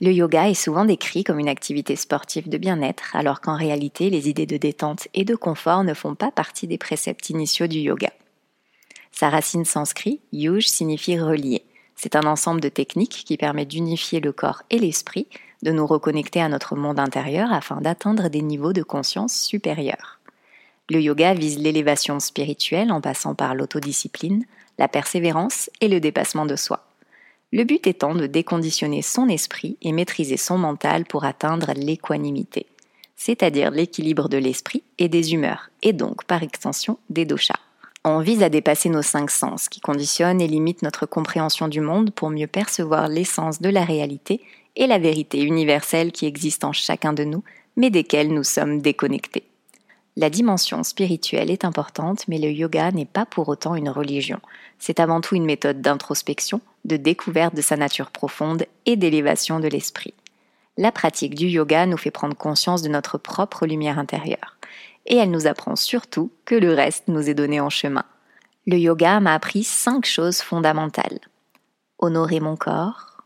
Le yoga est souvent décrit comme une activité sportive de bien-être, alors qu'en réalité, les idées de détente et de confort ne font pas partie des préceptes initiaux du yoga. Sa racine sanskrit, yuj, signifie relier. C'est un ensemble de techniques qui permet d'unifier le corps et l'esprit, de nous reconnecter à notre monde intérieur afin d'atteindre des niveaux de conscience supérieurs. Le yoga vise l'élévation spirituelle en passant par l'autodiscipline, la persévérance et le dépassement de soi. Le but étant de déconditionner son esprit et maîtriser son mental pour atteindre l'équanimité, c'est-à-dire l'équilibre de l'esprit et des humeurs, et donc par extension des doshas. On vise à dépasser nos cinq sens qui conditionnent et limitent notre compréhension du monde pour mieux percevoir l'essence de la réalité et la vérité universelle qui existe en chacun de nous, mais desquelles nous sommes déconnectés. La dimension spirituelle est importante, mais le yoga n'est pas pour autant une religion. C'est avant tout une méthode d'introspection, de découverte de sa nature profonde et d'élévation de l'esprit. La pratique du yoga nous fait prendre conscience de notre propre lumière intérieure. Et elle nous apprend surtout que le reste nous est donné en chemin. Le yoga m'a appris cinq choses fondamentales. Honorer mon corps,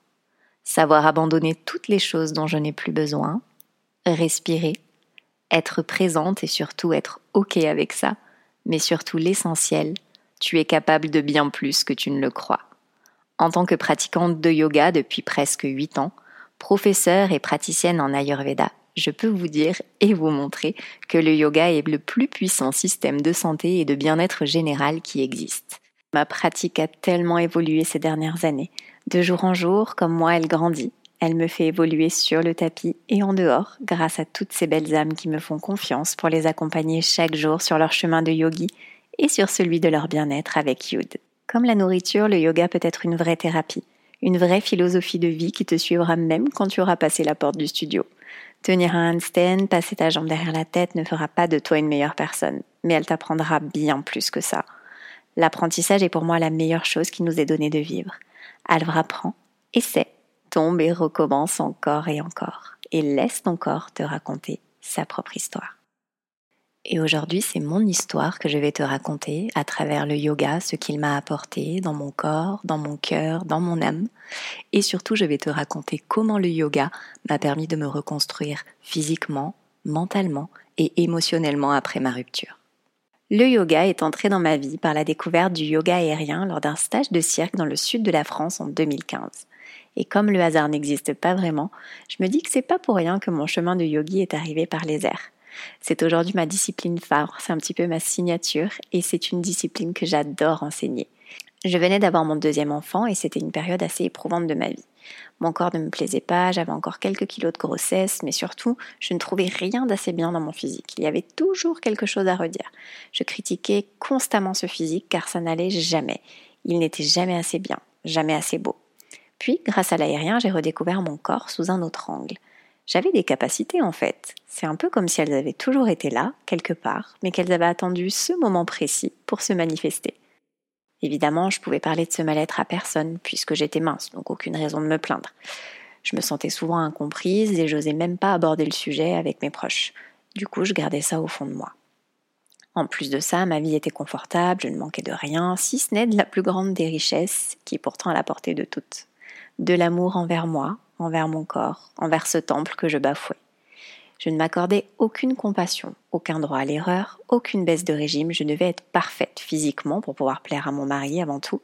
savoir abandonner toutes les choses dont je n'ai plus besoin, respirer, être présente et surtout être OK avec ça, mais surtout l'essentiel, tu es capable de bien plus que tu ne le crois. En tant que pratiquante de yoga depuis presque 8 ans, professeure et praticienne en Ayurveda, je peux vous dire et vous montrer que le yoga est le plus puissant système de santé et de bien-être général qui existe. Ma pratique a tellement évolué ces dernières années. De jour en jour, comme moi, elle grandit. Elle me fait évoluer sur le tapis et en dehors, grâce à toutes ces belles âmes qui me font confiance pour les accompagner chaque jour sur leur chemin de yogi et sur celui de leur bien-être avec Yud. Comme la nourriture, le yoga peut être une vraie thérapie, une vraie philosophie de vie qui te suivra même quand tu auras passé la porte du studio. Tenir un handstand, passer ta jambe derrière la tête ne fera pas de toi une meilleure personne, mais elle t'apprendra bien plus que ça. L'apprentissage est pour moi la meilleure chose qui nous est donnée de vivre. Alors apprends, essaie, tombe et recommence encore et encore, et laisse ton corps te raconter sa propre histoire. Et aujourd'hui, c'est mon histoire que je vais te raconter à travers le yoga, ce qu'il m'a apporté dans mon corps, dans mon cœur, dans mon âme. Et surtout, je vais te raconter comment le yoga m'a permis de me reconstruire physiquement, mentalement et émotionnellement après ma rupture. Le yoga est entré dans ma vie par la découverte du yoga aérien lors d'un stage de cirque dans le sud de la France en 2015. Et comme le hasard n'existe pas vraiment, je me dis que c'est pas pour rien que mon chemin de yogi est arrivé par les airs. C'est aujourd'hui ma discipline phare, c'est un petit peu ma signature et c'est une discipline que j'adore enseigner. Je venais d'avoir mon deuxième enfant et c'était une période assez éprouvante de ma vie. Mon corps ne me plaisait pas, j'avais encore quelques kilos de grossesse, mais surtout, je ne trouvais rien d'assez bien dans mon physique. Il y avait toujours quelque chose à redire. Je critiquais constamment ce physique car ça n'allait jamais. Il n'était jamais assez bien, jamais assez beau. Puis, grâce à l'aérien, j'ai redécouvert mon corps sous un autre angle. J'avais des capacités en fait. C'est un peu comme si elles avaient toujours été là, quelque part, mais qu'elles avaient attendu ce moment précis pour se manifester. Évidemment, je pouvais parler de ce mal-être à personne, puisque j'étais mince, donc aucune raison de me plaindre. Je me sentais souvent incomprise et j'osais même pas aborder le sujet avec mes proches. Du coup, je gardais ça au fond de moi. En plus de ça, ma vie était confortable, je ne manquais de rien, si ce n'est de la plus grande des richesses, qui est pourtant à la portée de toutes de l'amour envers moi, envers mon corps, envers ce temple que je bafouais. Je ne m'accordais aucune compassion, aucun droit à l'erreur, aucune baisse de régime, je devais être parfaite physiquement pour pouvoir plaire à mon mari avant tout,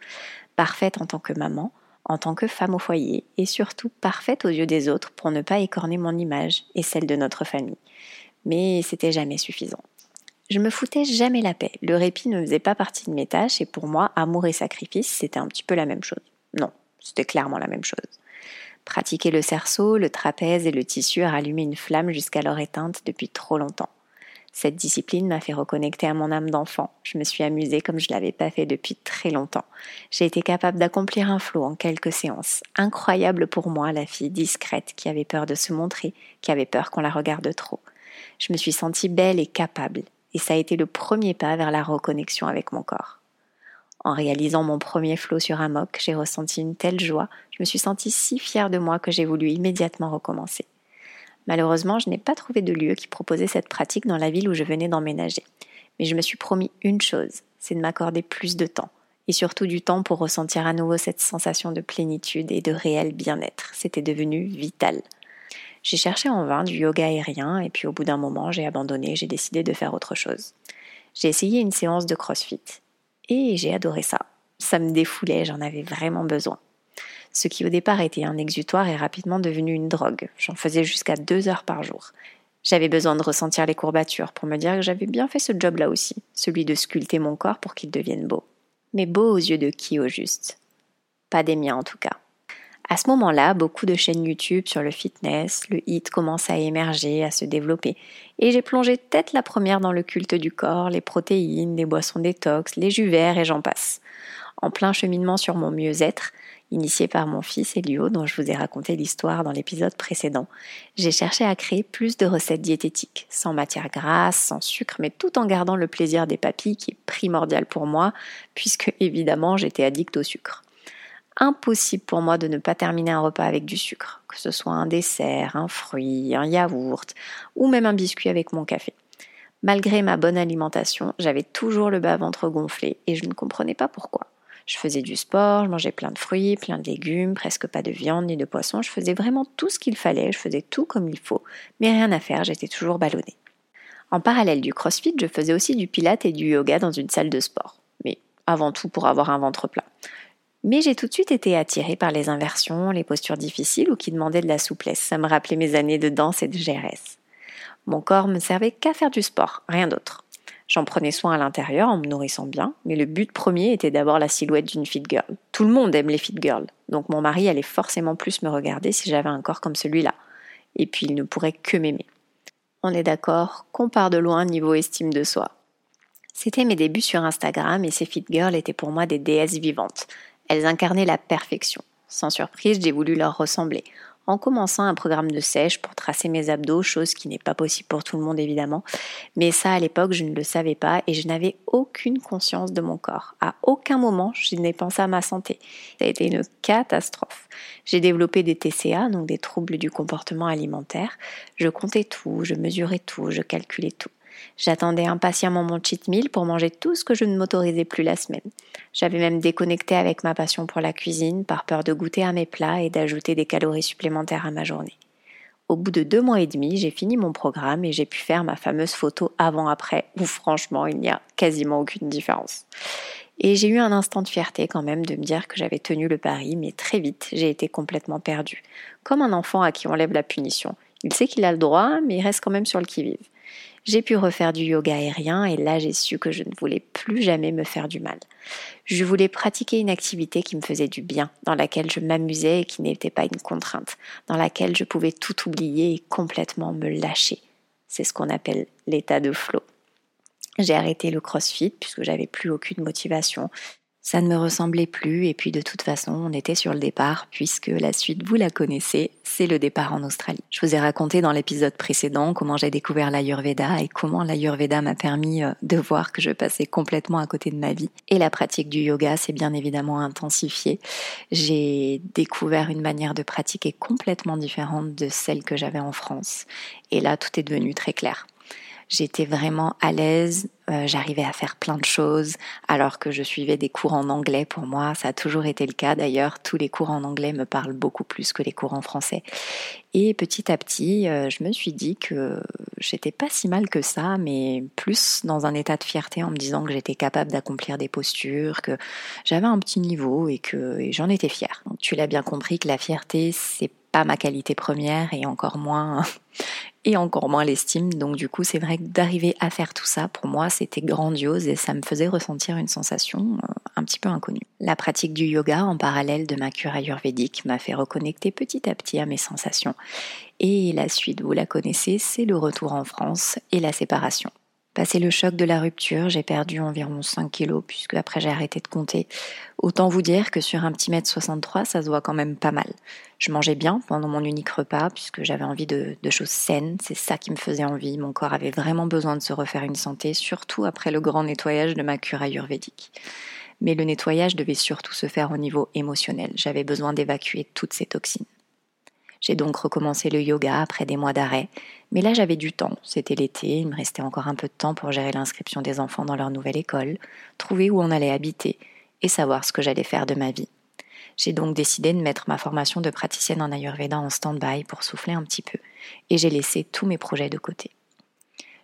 parfaite en tant que maman, en tant que femme au foyer, et surtout parfaite aux yeux des autres pour ne pas écorner mon image et celle de notre famille. Mais c'était jamais suffisant. Je me foutais jamais la paix, le répit ne faisait pas partie de mes tâches, et pour moi, amour et sacrifice, c'était un petit peu la même chose. Non, c'était clairement la même chose. Pratiquer le cerceau, le trapèze et le tissu a rallumé une flamme jusqu'alors éteinte depuis trop longtemps. Cette discipline m'a fait reconnecter à mon âme d'enfant. Je me suis amusée comme je ne l'avais pas fait depuis très longtemps. J'ai été capable d'accomplir un flot en quelques séances. Incroyable pour moi, la fille discrète qui avait peur de se montrer, qui avait peur qu'on la regarde trop. Je me suis sentie belle et capable, et ça a été le premier pas vers la reconnexion avec mon corps. En réalisant mon premier flot sur un mock, j'ai ressenti une telle joie, je me suis sentie si fière de moi que j'ai voulu immédiatement recommencer. Malheureusement, je n'ai pas trouvé de lieu qui proposait cette pratique dans la ville où je venais d'emménager. Mais je me suis promis une chose, c'est de m'accorder plus de temps, et surtout du temps pour ressentir à nouveau cette sensation de plénitude et de réel bien-être. C'était devenu vital. J'ai cherché en vain du yoga aérien, et puis au bout d'un moment, j'ai abandonné, j'ai décidé de faire autre chose. J'ai essayé une séance de CrossFit, et j'ai adoré ça. Ça me défoulait, j'en avais vraiment besoin ce qui au départ était un exutoire est rapidement devenu une drogue. J'en faisais jusqu'à deux heures par jour. J'avais besoin de ressentir les courbatures pour me dire que j'avais bien fait ce job-là aussi, celui de sculpter mon corps pour qu'il devienne beau. Mais beau aux yeux de qui au juste? Pas des miens en tout cas. À ce moment-là, beaucoup de chaînes YouTube sur le fitness, le hit commence à émerger, à se développer, et j'ai plongé tête la première dans le culte du corps, les protéines, les boissons détox, les jus verts et j'en passe. En plein cheminement sur mon mieux-être, initié par mon fils Elio, dont je vous ai raconté l'histoire dans l'épisode précédent, j'ai cherché à créer plus de recettes diététiques, sans matière grasse, sans sucre, mais tout en gardant le plaisir des papilles qui est primordial pour moi, puisque évidemment j'étais addict au sucre. Impossible pour moi de ne pas terminer un repas avec du sucre, que ce soit un dessert, un fruit, un yaourt, ou même un biscuit avec mon café. Malgré ma bonne alimentation, j'avais toujours le bas-ventre gonflé et je ne comprenais pas pourquoi. Je faisais du sport, je mangeais plein de fruits, plein de légumes, presque pas de viande ni de poisson. Je faisais vraiment tout ce qu'il fallait, je faisais tout comme il faut, mais rien à faire, j'étais toujours ballonnée. En parallèle du crossfit, je faisais aussi du pilate et du yoga dans une salle de sport, mais avant tout pour avoir un ventre plat. Mais j'ai tout de suite été attirée par les inversions, les postures difficiles ou qui demandaient de la souplesse. Ça me rappelait mes années de danse et de GRS. Mon corps me servait qu'à faire du sport, rien d'autre. J'en prenais soin à l'intérieur en me nourrissant bien, mais le but premier était d'avoir la silhouette d'une fit girl. Tout le monde aime les fit girls, donc mon mari allait forcément plus me regarder si j'avais un corps comme celui-là. Et puis il ne pourrait que m'aimer. On est d'accord qu'on part de loin niveau estime de soi. C'était mes débuts sur Instagram et ces fit girls étaient pour moi des déesses vivantes. Elles incarnaient la perfection. Sans surprise, j'ai voulu leur ressembler en commençant un programme de sèche pour tracer mes abdos, chose qui n'est pas possible pour tout le monde évidemment. Mais ça, à l'époque, je ne le savais pas et je n'avais aucune conscience de mon corps. À aucun moment, je n'ai pensé à ma santé. Ça a été une catastrophe. J'ai développé des TCA, donc des troubles du comportement alimentaire. Je comptais tout, je mesurais tout, je calculais tout. J'attendais impatiemment mon cheat meal pour manger tout ce que je ne m'autorisais plus la semaine. J'avais même déconnecté avec ma passion pour la cuisine par peur de goûter à mes plats et d'ajouter des calories supplémentaires à ma journée. Au bout de deux mois et demi, j'ai fini mon programme et j'ai pu faire ma fameuse photo avant-après, où franchement, il n'y a quasiment aucune différence. Et j'ai eu un instant de fierté quand même de me dire que j'avais tenu le pari, mais très vite, j'ai été complètement perdue. Comme un enfant à qui on lève la punition. Il sait qu'il a le droit, mais il reste quand même sur le qui-vive. J'ai pu refaire du yoga aérien et là j'ai su que je ne voulais plus jamais me faire du mal. Je voulais pratiquer une activité qui me faisait du bien, dans laquelle je m'amusais et qui n'était pas une contrainte, dans laquelle je pouvais tout oublier et complètement me lâcher. C'est ce qu'on appelle l'état de flow. J'ai arrêté le crossfit puisque j'avais plus aucune motivation. Ça ne me ressemblait plus et puis de toute façon on était sur le départ puisque la suite vous la connaissez, c'est le départ en Australie. Je vous ai raconté dans l'épisode précédent comment j'ai découvert l'Ayurveda et comment l'Ayurveda m'a permis euh, de voir que je passais complètement à côté de ma vie. Et la pratique du yoga s'est bien évidemment intensifiée. J'ai découvert une manière de pratiquer complètement différente de celle que j'avais en France. Et là tout est devenu très clair. J'étais vraiment à l'aise, euh, j'arrivais à faire plein de choses alors que je suivais des cours en anglais pour moi, ça a toujours été le cas d'ailleurs, tous les cours en anglais me parlent beaucoup plus que les cours en français. Et petit à petit, euh, je me suis dit que j'étais pas si mal que ça, mais plus dans un état de fierté en me disant que j'étais capable d'accomplir des postures, que j'avais un petit niveau et que j'en étais fière. Tu l'as bien compris que la fierté, c'est pas ma qualité première et encore moins et encore moins l'estime. Donc du coup, c'est vrai que d'arriver à faire tout ça, pour moi, c'était grandiose et ça me faisait ressentir une sensation euh, un petit peu inconnue. La pratique du yoga en parallèle de ma cure ayurvédique m'a fait reconnecter petit à petit à mes sensations. Et la suite, vous la connaissez, c'est le retour en France et la séparation. Passé le choc de la rupture, j'ai perdu environ 5 kilos, puisque après j'ai arrêté de compter. Autant vous dire que sur un petit mètre 63, ça se voit quand même pas mal. Je mangeais bien pendant mon unique repas, puisque j'avais envie de, de choses saines, c'est ça qui me faisait envie. Mon corps avait vraiment besoin de se refaire une santé, surtout après le grand nettoyage de ma cure ayurvédique. Mais le nettoyage devait surtout se faire au niveau émotionnel. J'avais besoin d'évacuer toutes ces toxines. J'ai donc recommencé le yoga après des mois d'arrêt, mais là j'avais du temps, c'était l'été, il me restait encore un peu de temps pour gérer l'inscription des enfants dans leur nouvelle école, trouver où on allait habiter et savoir ce que j'allais faire de ma vie. J'ai donc décidé de mettre ma formation de praticienne en Ayurveda en stand-by pour souffler un petit peu, et j'ai laissé tous mes projets de côté.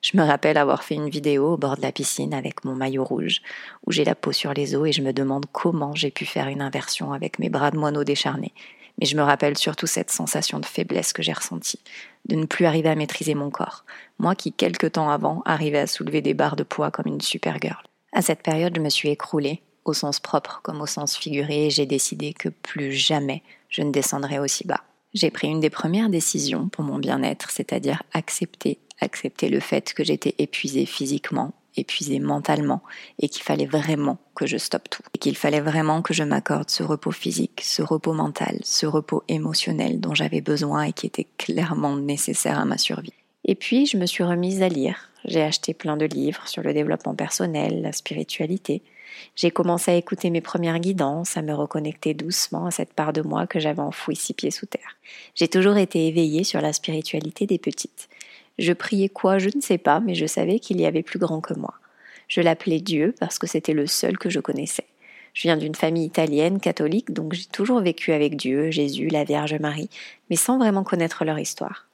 Je me rappelle avoir fait une vidéo au bord de la piscine avec mon maillot rouge, où j'ai la peau sur les os et je me demande comment j'ai pu faire une inversion avec mes bras de moineau décharnés mais je me rappelle surtout cette sensation de faiblesse que j'ai ressentie, de ne plus arriver à maîtriser mon corps, moi qui, quelque temps avant, arrivais à soulever des barres de poids comme une super girl. À cette période, je me suis écroulée, au sens propre comme au sens figuré, et j'ai décidé que plus jamais je ne descendrais aussi bas. J'ai pris une des premières décisions pour mon bien-être, c'est-à-dire accepter, accepter le fait que j'étais épuisée physiquement, épuisée mentalement et qu'il fallait vraiment que je stoppe tout. Et qu'il fallait vraiment que je m'accorde ce repos physique, ce repos mental, ce repos émotionnel dont j'avais besoin et qui était clairement nécessaire à ma survie. Et puis je me suis remise à lire. J'ai acheté plein de livres sur le développement personnel, la spiritualité. J'ai commencé à écouter mes premières guidances, à me reconnecter doucement à cette part de moi que j'avais enfouie six pieds sous terre. J'ai toujours été éveillée sur la spiritualité des petites. Je priais quoi, je ne sais pas, mais je savais qu'il y avait plus grand que moi. Je l'appelais Dieu parce que c'était le seul que je connaissais. Je viens d'une famille italienne, catholique, donc j'ai toujours vécu avec Dieu, Jésus, la Vierge Marie, mais sans vraiment connaître leur histoire.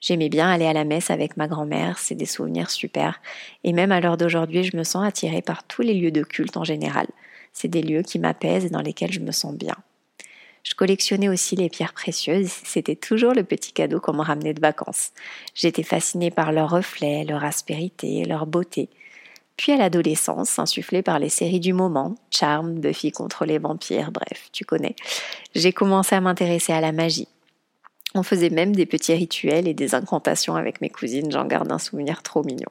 J'aimais bien aller à la messe avec ma grand-mère, c'est des souvenirs super, et même à l'heure d'aujourd'hui, je me sens attirée par tous les lieux de culte en général. C'est des lieux qui m'apaisent et dans lesquels je me sens bien. Je collectionnais aussi les pierres précieuses, c'était toujours le petit cadeau qu'on me ramenait de vacances. J'étais fascinée par leurs reflets, leur aspérité, leur beauté. Puis à l'adolescence, insufflée par les séries du moment, Charm, Buffy contre les vampires, bref, tu connais, j'ai commencé à m'intéresser à la magie. On faisait même des petits rituels et des incantations avec mes cousines, j'en garde un souvenir trop mignon.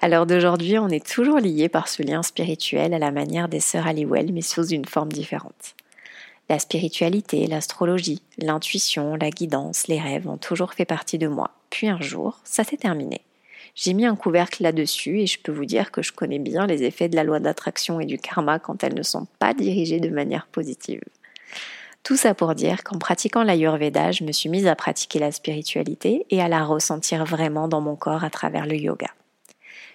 À l'heure d'aujourd'hui, on est toujours liés par ce lien spirituel à la manière des sœurs Halliwell, mais sous une forme différente. La spiritualité, l'astrologie, l'intuition, la guidance, les rêves ont toujours fait partie de moi. Puis un jour, ça s'est terminé. J'ai mis un couvercle là-dessus et je peux vous dire que je connais bien les effets de la loi d'attraction et du karma quand elles ne sont pas dirigées de manière positive. Tout ça pour dire qu'en pratiquant l'Ayurveda, je me suis mise à pratiquer la spiritualité et à la ressentir vraiment dans mon corps à travers le yoga.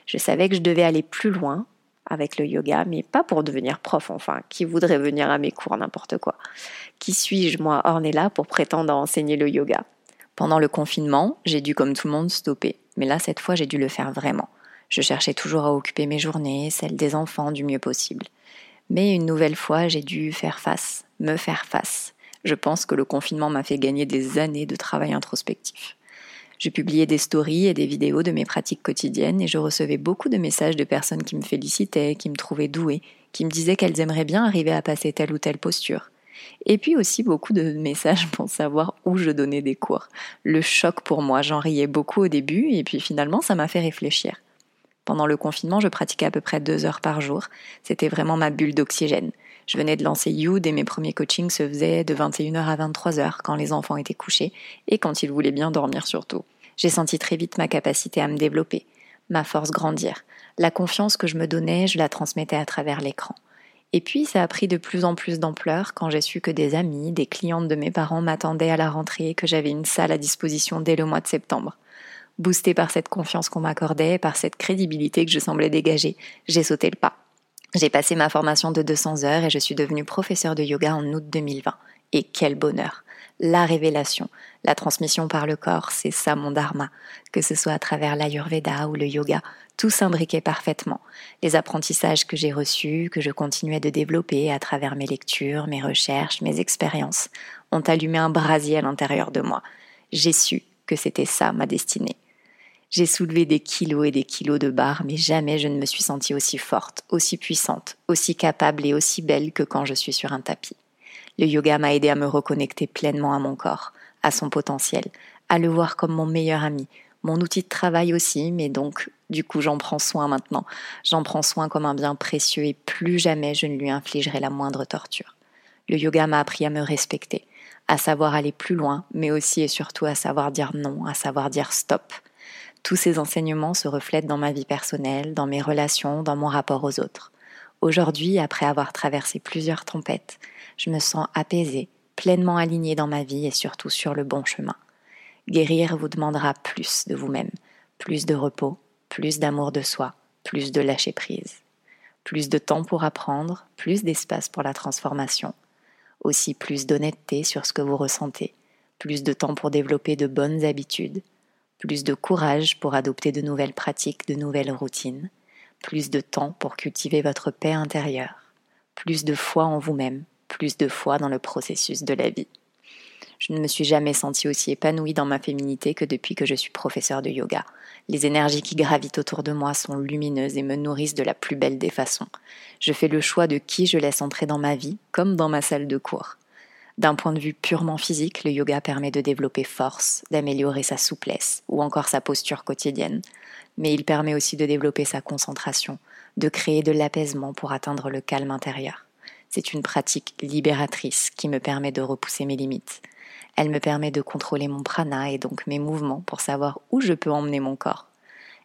Je savais que je devais aller plus loin avec le yoga, mais pas pour devenir prof, enfin, qui voudrait venir à mes cours, n'importe quoi. Qui suis-je, moi, Ornella, pour prétendre enseigner le yoga Pendant le confinement, j'ai dû, comme tout le monde, stopper. Mais là, cette fois, j'ai dû le faire vraiment. Je cherchais toujours à occuper mes journées, celles des enfants, du mieux possible. Mais une nouvelle fois, j'ai dû faire face, me faire face. Je pense que le confinement m'a fait gagner des années de travail introspectif. Je publiais des stories et des vidéos de mes pratiques quotidiennes et je recevais beaucoup de messages de personnes qui me félicitaient, qui me trouvaient douée, qui me disaient qu'elles aimeraient bien arriver à passer telle ou telle posture. Et puis aussi beaucoup de messages pour savoir où je donnais des cours. Le choc pour moi, j'en riais beaucoup au début et puis finalement ça m'a fait réfléchir. Pendant le confinement, je pratiquais à peu près deux heures par jour. C'était vraiment ma bulle d'oxygène. Je venais de lancer Youd et mes premiers coachings se faisaient de 21h à 23h quand les enfants étaient couchés et quand ils voulaient bien dormir surtout. J'ai senti très vite ma capacité à me développer, ma force grandir. La confiance que je me donnais, je la transmettais à travers l'écran. Et puis ça a pris de plus en plus d'ampleur quand j'ai su que des amis, des clientes de mes parents m'attendaient à la rentrée et que j'avais une salle à disposition dès le mois de septembre. Boostée par cette confiance qu'on m'accordait, par cette crédibilité que je semblais dégager, j'ai sauté le pas. J'ai passé ma formation de 200 heures et je suis devenue professeure de yoga en août 2020. Et quel bonheur La révélation, la transmission par le corps, c'est ça mon dharma. Que ce soit à travers l'ayurveda ou le yoga, tout s'imbriquait parfaitement. Les apprentissages que j'ai reçus, que je continuais de développer à travers mes lectures, mes recherches, mes expériences, ont allumé un brasier à l'intérieur de moi. J'ai su que c'était ça ma destinée. J'ai soulevé des kilos et des kilos de barres, mais jamais je ne me suis sentie aussi forte, aussi puissante, aussi capable et aussi belle que quand je suis sur un tapis. Le yoga m'a aidé à me reconnecter pleinement à mon corps, à son potentiel, à le voir comme mon meilleur ami, mon outil de travail aussi, mais donc du coup j'en prends soin maintenant. J'en prends soin comme un bien précieux et plus jamais je ne lui infligerai la moindre torture. Le yoga m'a appris à me respecter, à savoir aller plus loin, mais aussi et surtout à savoir dire non, à savoir dire stop. Tous ces enseignements se reflètent dans ma vie personnelle, dans mes relations, dans mon rapport aux autres. Aujourd'hui, après avoir traversé plusieurs tempêtes, je me sens apaisée, pleinement alignée dans ma vie et surtout sur le bon chemin. Guérir vous demandera plus de vous-même, plus de repos, plus d'amour de soi, plus de lâcher prise, plus de temps pour apprendre, plus d'espace pour la transformation, aussi plus d'honnêteté sur ce que vous ressentez, plus de temps pour développer de bonnes habitudes, plus de courage pour adopter de nouvelles pratiques, de nouvelles routines, plus de temps pour cultiver votre paix intérieure, plus de foi en vous-même, plus de foi dans le processus de la vie. Je ne me suis jamais sentie aussi épanouie dans ma féminité que depuis que je suis professeure de yoga. Les énergies qui gravitent autour de moi sont lumineuses et me nourrissent de la plus belle des façons. Je fais le choix de qui je laisse entrer dans ma vie, comme dans ma salle de cours. D'un point de vue purement physique, le yoga permet de développer force, d'améliorer sa souplesse ou encore sa posture quotidienne. Mais il permet aussi de développer sa concentration, de créer de l'apaisement pour atteindre le calme intérieur. C'est une pratique libératrice qui me permet de repousser mes limites. Elle me permet de contrôler mon prana et donc mes mouvements pour savoir où je peux emmener mon corps.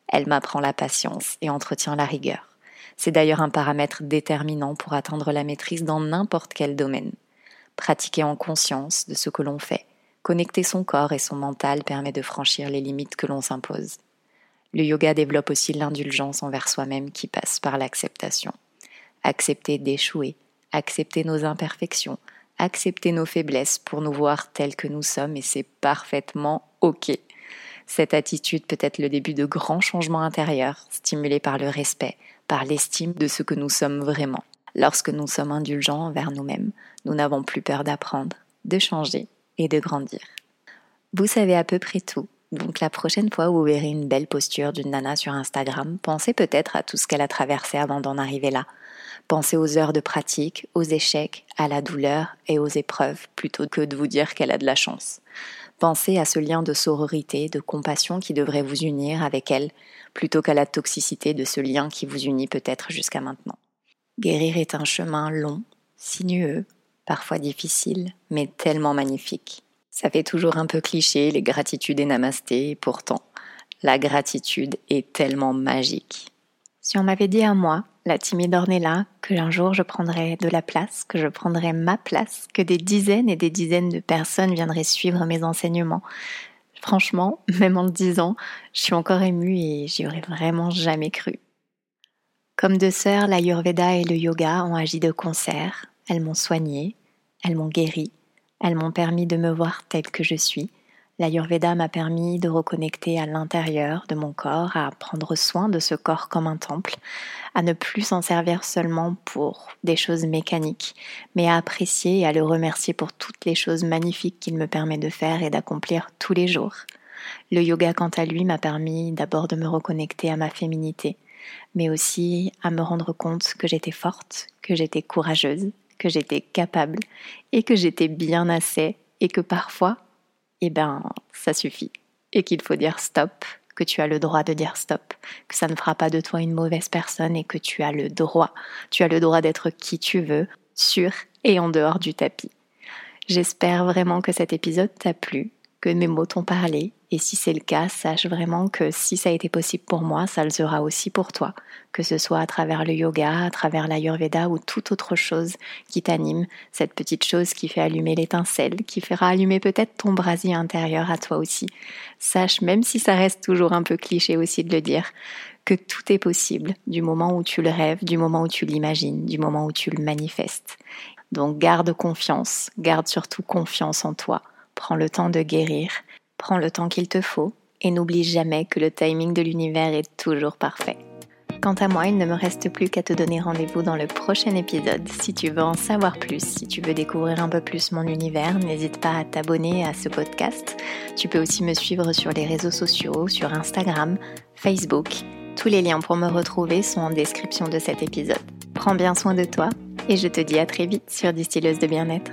Elle m'apprend la patience et entretient la rigueur. C'est d'ailleurs un paramètre déterminant pour atteindre la maîtrise dans n'importe quel domaine. Pratiquer en conscience de ce que l'on fait, connecter son corps et son mental permet de franchir les limites que l'on s'impose. Le yoga développe aussi l'indulgence envers soi-même qui passe par l'acceptation. Accepter d'échouer, accepter nos imperfections, accepter nos faiblesses pour nous voir tels que nous sommes et c'est parfaitement OK. Cette attitude peut être le début de grands changements intérieurs, stimulés par le respect, par l'estime de ce que nous sommes vraiment. Lorsque nous sommes indulgents envers nous-mêmes, nous n'avons plus peur d'apprendre, de changer et de grandir. Vous savez à peu près tout. Donc la prochaine fois où vous verrez une belle posture d'une nana sur Instagram, pensez peut-être à tout ce qu'elle a traversé avant d'en arriver là, Pensez aux heures de pratique, aux échecs, à la douleur et aux épreuves, plutôt que de vous dire qu'elle a de la chance. Pensez à ce lien de sororité, de compassion qui devrait vous unir avec elle, plutôt qu'à la toxicité de ce lien qui vous unit peut-être jusqu'à maintenant. Guérir est un chemin long, sinueux, parfois difficile, mais tellement magnifique. Ça fait toujours un peu cliché, les gratitudes et namasté, et pourtant, la gratitude est tellement magique. Si on m'avait dit à moi, la timide Ornella, que un jour je prendrais de la place, que je prendrais ma place, que des dizaines et des dizaines de personnes viendraient suivre mes enseignements. Franchement, même en le disant, je suis encore émue et j'y aurais vraiment jamais cru. Comme deux sœurs, l'Ayurveda et le yoga ont agi de concert. Elles m'ont soignée, elles m'ont guérie, elles m'ont permis de me voir telle que je suis, L'Ayurveda m'a permis de reconnecter à l'intérieur de mon corps, à prendre soin de ce corps comme un temple, à ne plus s'en servir seulement pour des choses mécaniques, mais à apprécier et à le remercier pour toutes les choses magnifiques qu'il me permet de faire et d'accomplir tous les jours. Le yoga, quant à lui, m'a permis d'abord de me reconnecter à ma féminité, mais aussi à me rendre compte que j'étais forte, que j'étais courageuse, que j'étais capable et que j'étais bien assez et que parfois eh ben, ça suffit. Et qu'il faut dire stop, que tu as le droit de dire stop, que ça ne fera pas de toi une mauvaise personne et que tu as le droit, tu as le droit d'être qui tu veux, sur et en dehors du tapis. J'espère vraiment que cet épisode t'a plu, mes mots t'ont parlé et si c'est le cas, sache vraiment que si ça a été possible pour moi, ça le sera aussi pour toi, que ce soit à travers le yoga, à travers l'ayurveda ou toute autre chose qui t'anime, cette petite chose qui fait allumer l'étincelle, qui fera allumer peut-être ton brasier intérieur à toi aussi. Sache, même si ça reste toujours un peu cliché aussi de le dire, que tout est possible du moment où tu le rêves, du moment où tu l'imagines, du moment où tu le manifestes. Donc garde confiance, garde surtout confiance en toi. Prends le temps de guérir Prends le temps qu'il te faut et n'oublie jamais que le timing de l'univers est toujours parfait. Quant à moi, il ne me reste plus qu'à te donner rendez-vous dans le prochain épisode. Si tu veux en savoir plus, si tu veux découvrir un peu plus mon univers, n'hésite pas à t'abonner à ce podcast. Tu peux aussi me suivre sur les réseaux sociaux, sur Instagram, Facebook. Tous les liens pour me retrouver sont en description de cet épisode. Prends bien soin de toi et je te dis à très vite sur Distilleuse de bien-être.